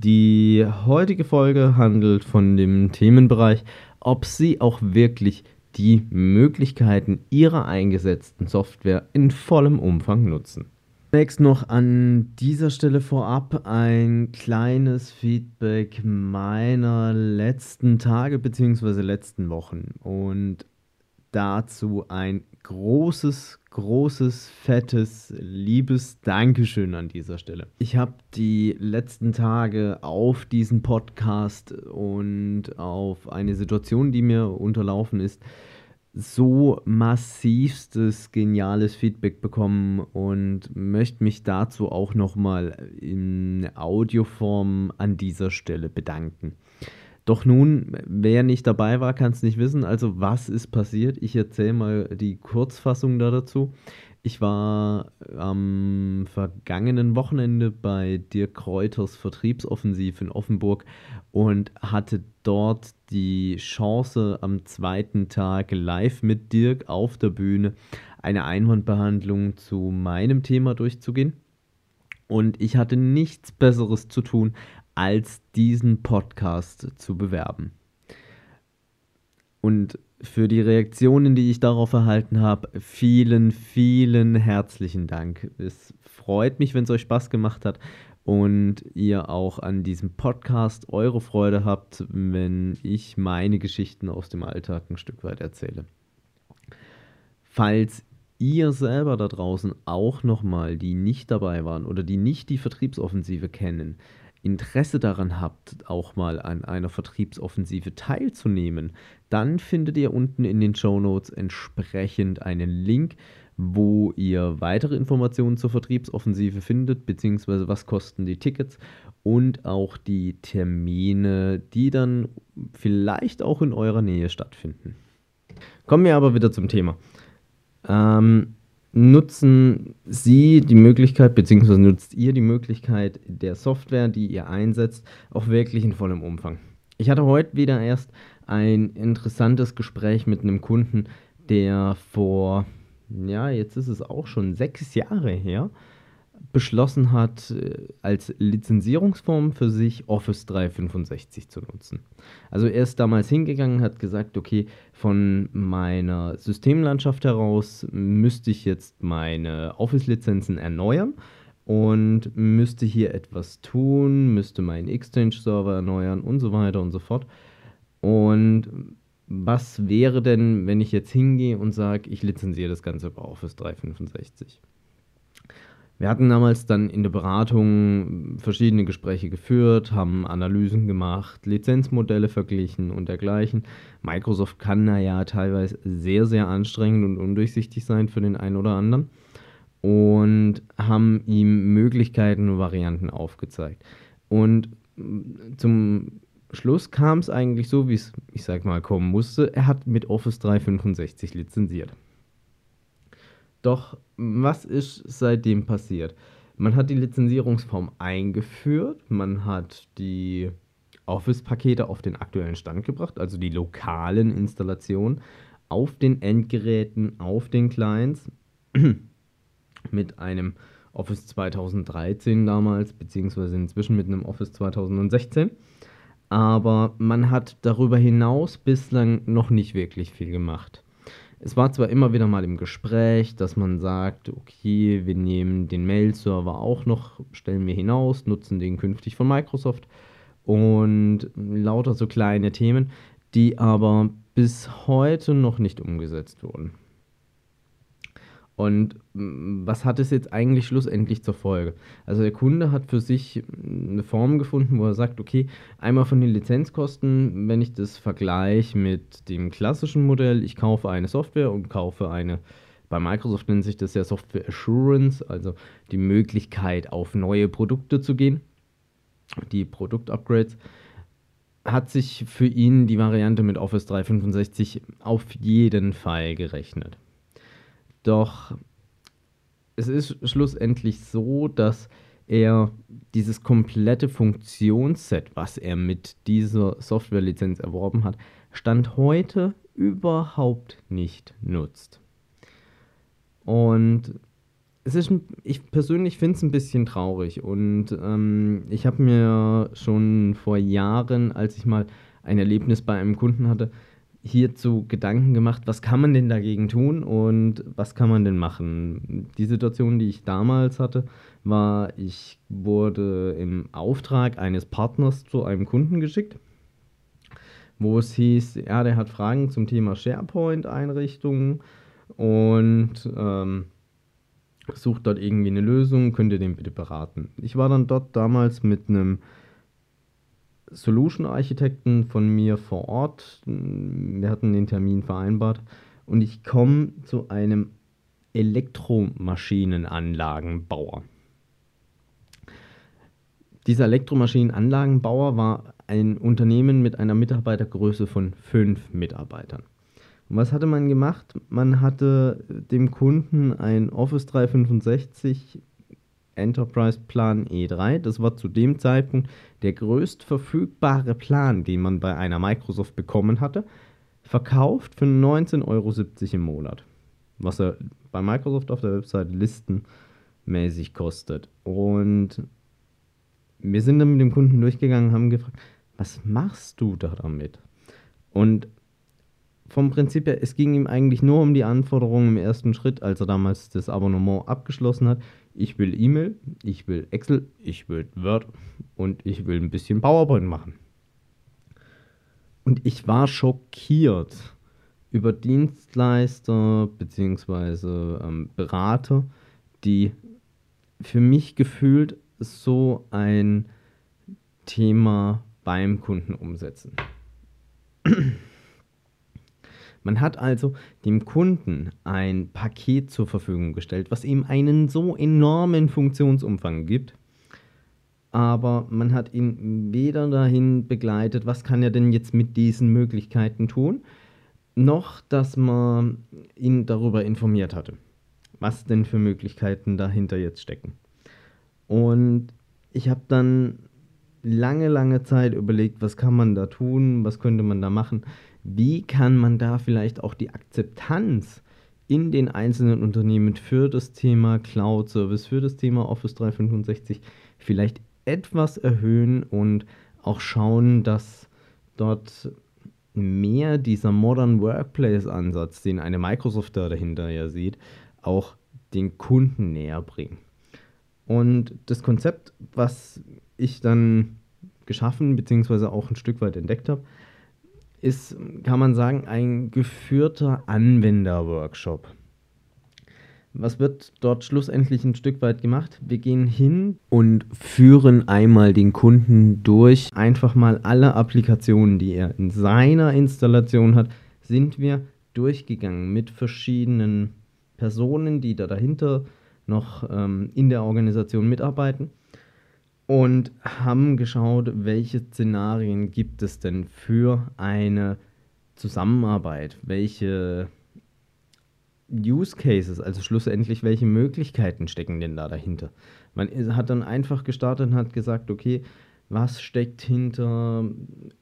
Die heutige Folge handelt von dem Themenbereich, ob Sie auch wirklich die Möglichkeiten Ihrer eingesetzten Software in vollem Umfang nutzen. Zunächst noch an dieser Stelle vorab ein kleines Feedback meiner letzten Tage bzw. letzten Wochen und dazu ein großes, großes, fettes, liebes Dankeschön an dieser Stelle. Ich habe die letzten Tage auf diesen Podcast und auf eine Situation, die mir unterlaufen ist, so massivstes geniales Feedback bekommen und möchte mich dazu auch nochmal in Audioform an dieser Stelle bedanken. Doch nun, wer nicht dabei war, kann es nicht wissen. Also was ist passiert? Ich erzähle mal die Kurzfassung da dazu. Ich war am vergangenen Wochenende bei Dirk Kräuters Vertriebsoffensiv in Offenburg und hatte dort die Chance, am zweiten Tag live mit Dirk auf der Bühne eine Einwandbehandlung zu meinem Thema durchzugehen. Und ich hatte nichts Besseres zu tun, als diesen Podcast zu bewerben. Und für die Reaktionen, die ich darauf erhalten habe, vielen, vielen herzlichen Dank. Es freut mich, wenn es euch Spaß gemacht hat und ihr auch an diesem Podcast eure Freude habt, wenn ich meine Geschichten aus dem Alltag ein Stück weit erzähle. Falls ihr selber da draußen auch nochmal, die nicht dabei waren oder die nicht die Vertriebsoffensive kennen, Interesse daran habt, auch mal an einer Vertriebsoffensive teilzunehmen, dann findet ihr unten in den Show Notes entsprechend einen Link, wo ihr weitere Informationen zur Vertriebsoffensive findet, beziehungsweise was kosten die Tickets und auch die Termine, die dann vielleicht auch in eurer Nähe stattfinden. Kommen wir aber wieder zum Thema. Ähm, nutzen Sie die Möglichkeit, beziehungsweise nutzt ihr die Möglichkeit der Software, die ihr einsetzt, auch wirklich in vollem Umfang. Ich hatte heute wieder erst ein interessantes Gespräch mit einem Kunden, der vor, ja, jetzt ist es auch schon sechs Jahre her, beschlossen hat, äh, als Lizenzierungsform für sich Office 365 zu nutzen. Also er ist damals hingegangen, hat gesagt, okay, von meiner Systemlandschaft heraus müsste ich jetzt meine Office-Lizenzen erneuern und müsste hier etwas tun, müsste meinen Exchange-Server erneuern und so weiter und so fort. Und was wäre denn, wenn ich jetzt hingehe und sage, ich lizenziere das Ganze bei Office 365? Wir hatten damals dann in der Beratung verschiedene Gespräche geführt, haben Analysen gemacht, Lizenzmodelle verglichen und dergleichen. Microsoft kann da ja teilweise sehr, sehr anstrengend und undurchsichtig sein für den einen oder anderen und haben ihm Möglichkeiten und Varianten aufgezeigt. Und zum Schluss kam es eigentlich so, wie es, ich sag mal, kommen musste. Er hat mit Office 365 lizenziert. Doch was ist seitdem passiert? Man hat die Lizenzierungsform eingeführt, man hat die Office-Pakete auf den aktuellen Stand gebracht, also die lokalen Installationen auf den Endgeräten, auf den Clients mit einem Office 2013 damals, beziehungsweise inzwischen mit einem Office 2016. Aber man hat darüber hinaus bislang noch nicht wirklich viel gemacht. Es war zwar immer wieder mal im Gespräch, dass man sagt, okay, wir nehmen den Mail-Server auch noch, stellen wir hinaus, nutzen den künftig von Microsoft und lauter so kleine Themen, die aber bis heute noch nicht umgesetzt wurden. Und mm, was hat es jetzt eigentlich schlussendlich zur Folge? Also der Kunde hat für sich eine Form gefunden, wo er sagt, okay, einmal von den Lizenzkosten, wenn ich das vergleiche mit dem klassischen Modell, ich kaufe eine Software und kaufe eine Bei Microsoft nennt sich das ja Software Assurance, also die Möglichkeit, auf neue Produkte zu gehen, die Produktupgrades. Hat sich für ihn die Variante mit Office 365 auf jeden Fall gerechnet. Doch es ist schlussendlich so, dass er dieses komplette Funktionsset, was er mit dieser Softwarelizenz erworben hat, Stand heute überhaupt nicht nutzt. Und es ist, ich persönlich finde es ein bisschen traurig und ähm, ich habe mir schon vor Jahren, als ich mal ein Erlebnis bei einem Kunden hatte, hierzu Gedanken gemacht, was kann man denn dagegen tun und was kann man denn machen. Die Situation, die ich damals hatte, war, ich wurde im Auftrag eines Partners zu einem Kunden geschickt, wo es hieß, ja, der hat Fragen zum Thema SharePoint-Einrichtungen und ähm, sucht dort irgendwie eine Lösung, könnt ihr den bitte beraten. Ich war dann dort damals mit einem Solution-Architekten von mir vor Ort. Wir hatten den Termin vereinbart und ich komme zu einem Elektromaschinenanlagenbauer. Dieser Elektromaschinenanlagenbauer war ein Unternehmen mit einer Mitarbeitergröße von fünf Mitarbeitern. Und was hatte man gemacht? Man hatte dem Kunden ein Office 365 Enterprise Plan E3. Das war zu dem Zeitpunkt der größt verfügbare Plan, den man bei einer Microsoft bekommen hatte. Verkauft für 19,70 Euro im Monat. Was er bei Microsoft auf der Website listenmäßig kostet. Und wir sind dann mit dem Kunden durchgegangen und haben gefragt, was machst du da damit? Und vom Prinzip her, es ging ihm eigentlich nur um die Anforderungen im ersten Schritt, als er damals das Abonnement abgeschlossen hat. Ich will E-Mail, ich will Excel, ich will Word und ich will ein bisschen PowerPoint machen. Und ich war schockiert über Dienstleister bzw. Ähm, Berater, die für mich gefühlt so ein Thema beim Kunden umsetzen. Man hat also dem Kunden ein Paket zur Verfügung gestellt, was ihm einen so enormen Funktionsumfang gibt, aber man hat ihn weder dahin begleitet, was kann er denn jetzt mit diesen Möglichkeiten tun, noch dass man ihn darüber informiert hatte, was denn für Möglichkeiten dahinter jetzt stecken. Und ich habe dann lange, lange Zeit überlegt, was kann man da tun, was könnte man da machen, wie kann man da vielleicht auch die Akzeptanz in den einzelnen Unternehmen für das Thema Cloud Service, für das Thema Office 365 vielleicht etwas erhöhen und auch schauen, dass dort mehr dieser Modern Workplace Ansatz, den eine Microsoft da dahinter ja sieht, auch den Kunden näher bringen. Und das Konzept, was ich dann geschaffen bzw. auch ein Stück weit entdeckt habe, ist, kann man sagen, ein geführter Anwenderworkshop. Was wird dort schlussendlich ein Stück weit gemacht? Wir gehen hin und führen einmal den Kunden durch. Einfach mal alle Applikationen, die er in seiner Installation hat, sind wir durchgegangen mit verschiedenen Personen, die da dahinter noch ähm, in der Organisation mitarbeiten und haben geschaut, welche Szenarien gibt es denn für eine Zusammenarbeit, welche Use Cases, also schlussendlich welche Möglichkeiten stecken denn da dahinter. Man hat dann einfach gestartet und hat gesagt, okay, was steckt hinter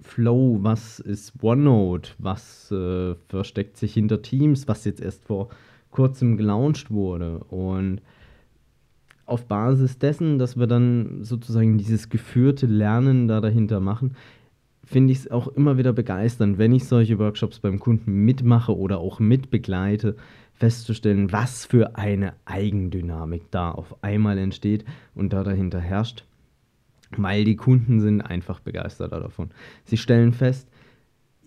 Flow, was ist OneNote, was äh, versteckt sich hinter Teams, was jetzt erst vor kurzem gelauncht wurde? Und auf Basis dessen, dass wir dann sozusagen dieses geführte Lernen da dahinter machen, finde ich es auch immer wieder begeisternd, wenn ich solche Workshops beim Kunden mitmache oder auch mitbegleite, festzustellen, was für eine Eigendynamik da auf einmal entsteht und da dahinter herrscht, weil die Kunden sind einfach begeisterter davon. Sie stellen fest,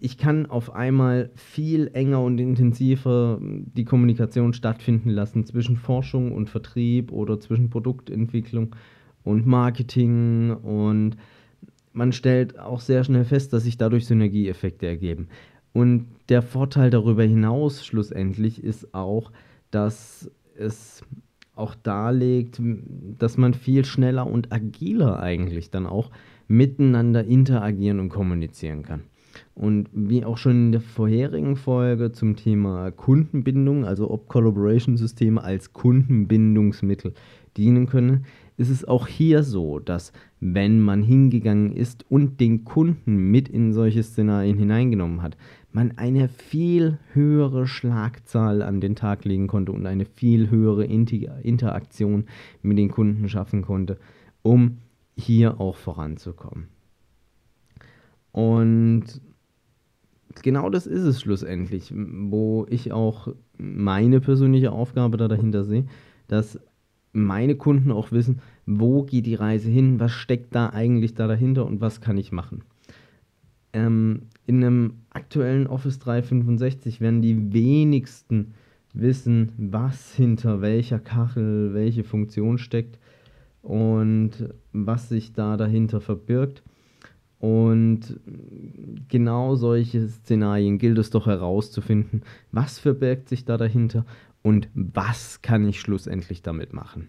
ich kann auf einmal viel enger und intensiver die Kommunikation stattfinden lassen zwischen Forschung und Vertrieb oder zwischen Produktentwicklung und Marketing und man stellt auch sehr schnell fest, dass sich dadurch Synergieeffekte ergeben. Und der Vorteil darüber hinaus schlussendlich ist auch, dass es auch darlegt, dass man viel schneller und agiler eigentlich dann auch miteinander interagieren und kommunizieren kann. Und wie auch schon in der vorherigen Folge zum Thema Kundenbindung, also ob Collaboration-Systeme als Kundenbindungsmittel dienen können, ist es auch hier so, dass wenn man hingegangen ist und den Kunden mit in solche Szenarien hineingenommen hat, man eine viel höhere Schlagzahl an den Tag legen konnte und eine viel höhere Interaktion mit den Kunden schaffen konnte, um hier auch voranzukommen. Und genau das ist es schlussendlich, wo ich auch meine persönliche Aufgabe da dahinter sehe, dass meine Kunden auch wissen, wo geht die Reise hin, was steckt da eigentlich da dahinter und was kann ich machen. Ähm, in einem aktuellen Office 365 werden die wenigsten wissen, was hinter welcher Kachel, welche Funktion steckt und was sich da dahinter verbirgt. Und genau solche Szenarien gilt es doch herauszufinden, was verbirgt sich da dahinter und was kann ich schlussendlich damit machen.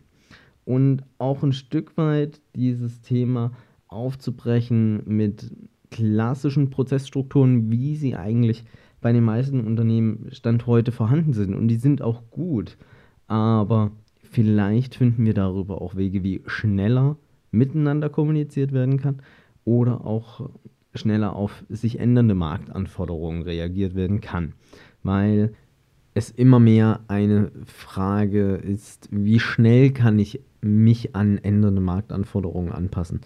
Und auch ein Stück weit dieses Thema aufzubrechen mit klassischen Prozessstrukturen, wie sie eigentlich bei den meisten Unternehmen Stand heute vorhanden sind. Und die sind auch gut. Aber vielleicht finden wir darüber auch Wege, wie schneller miteinander kommuniziert werden kann oder auch schneller auf sich ändernde Marktanforderungen reagiert werden kann. Weil es immer mehr eine Frage ist, wie schnell kann ich mich an ändernde Marktanforderungen anpassen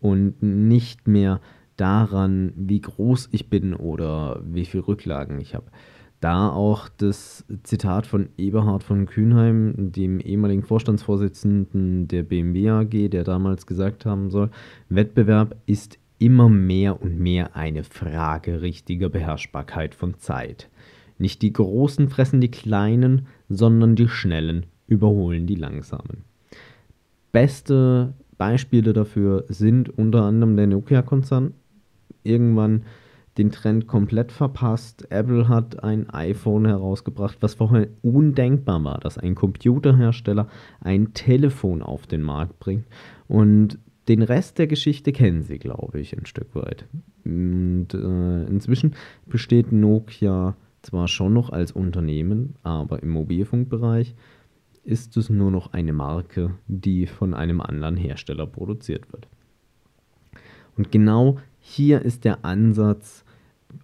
und nicht mehr daran, wie groß ich bin oder wie viel Rücklagen ich habe. Da auch das Zitat von Eberhard von Kühnheim, dem ehemaligen Vorstandsvorsitzenden der BMW AG, der damals gesagt haben soll, Wettbewerb ist immer mehr und mehr eine Frage richtiger Beherrschbarkeit von Zeit. Nicht die Großen fressen die Kleinen, sondern die Schnellen überholen die Langsamen. Beste Beispiele dafür sind unter anderem der Nokia-Konzern. Irgendwann den Trend komplett verpasst. Apple hat ein iPhone herausgebracht, was vorher undenkbar war, dass ein Computerhersteller ein Telefon auf den Markt bringt. Und den Rest der Geschichte kennen Sie, glaube ich, ein Stück weit. Und äh, inzwischen besteht Nokia zwar schon noch als Unternehmen, aber im Mobilfunkbereich ist es nur noch eine Marke, die von einem anderen Hersteller produziert wird. Und genau hier ist der Ansatz,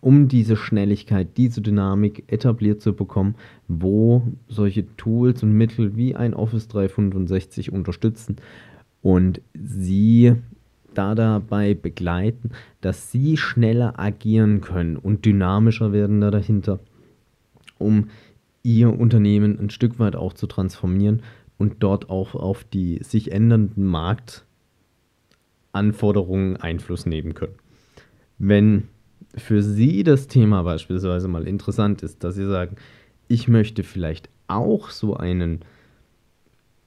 um diese Schnelligkeit, diese Dynamik etabliert zu bekommen, wo solche Tools und Mittel wie ein Office 365 unterstützen und sie da dabei begleiten, dass sie schneller agieren können und dynamischer werden da dahinter, um ihr Unternehmen ein Stück weit auch zu transformieren und dort auch auf die sich ändernden Marktanforderungen Einfluss nehmen können. Wenn für Sie das Thema beispielsweise mal interessant ist, dass Sie sagen, ich möchte vielleicht auch so einen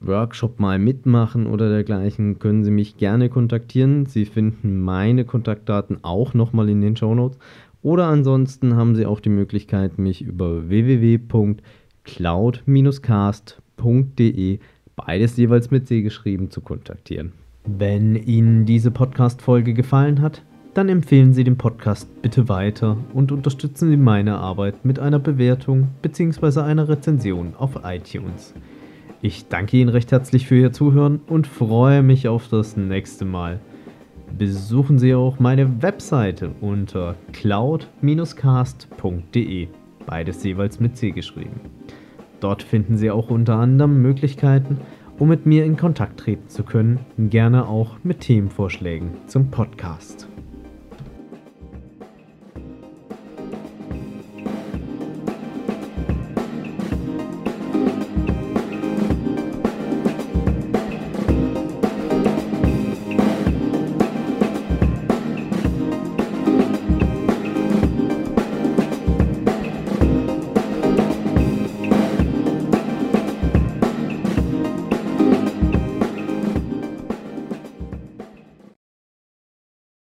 Workshop mal mitmachen oder dergleichen, können Sie mich gerne kontaktieren. Sie finden meine Kontaktdaten auch nochmal in den Show Notes. Oder ansonsten haben Sie auch die Möglichkeit, mich über www.cloud-cast.de, beides jeweils mit C geschrieben, zu kontaktieren. Wenn Ihnen diese Podcast-Folge gefallen hat, dann empfehlen Sie den Podcast bitte weiter und unterstützen Sie meine Arbeit mit einer Bewertung bzw. einer Rezension auf iTunes. Ich danke Ihnen recht herzlich für Ihr Zuhören und freue mich auf das nächste Mal. Besuchen Sie auch meine Webseite unter cloud-cast.de, beides jeweils mit C geschrieben. Dort finden Sie auch unter anderem Möglichkeiten, um mit mir in Kontakt treten zu können, gerne auch mit Themenvorschlägen zum Podcast.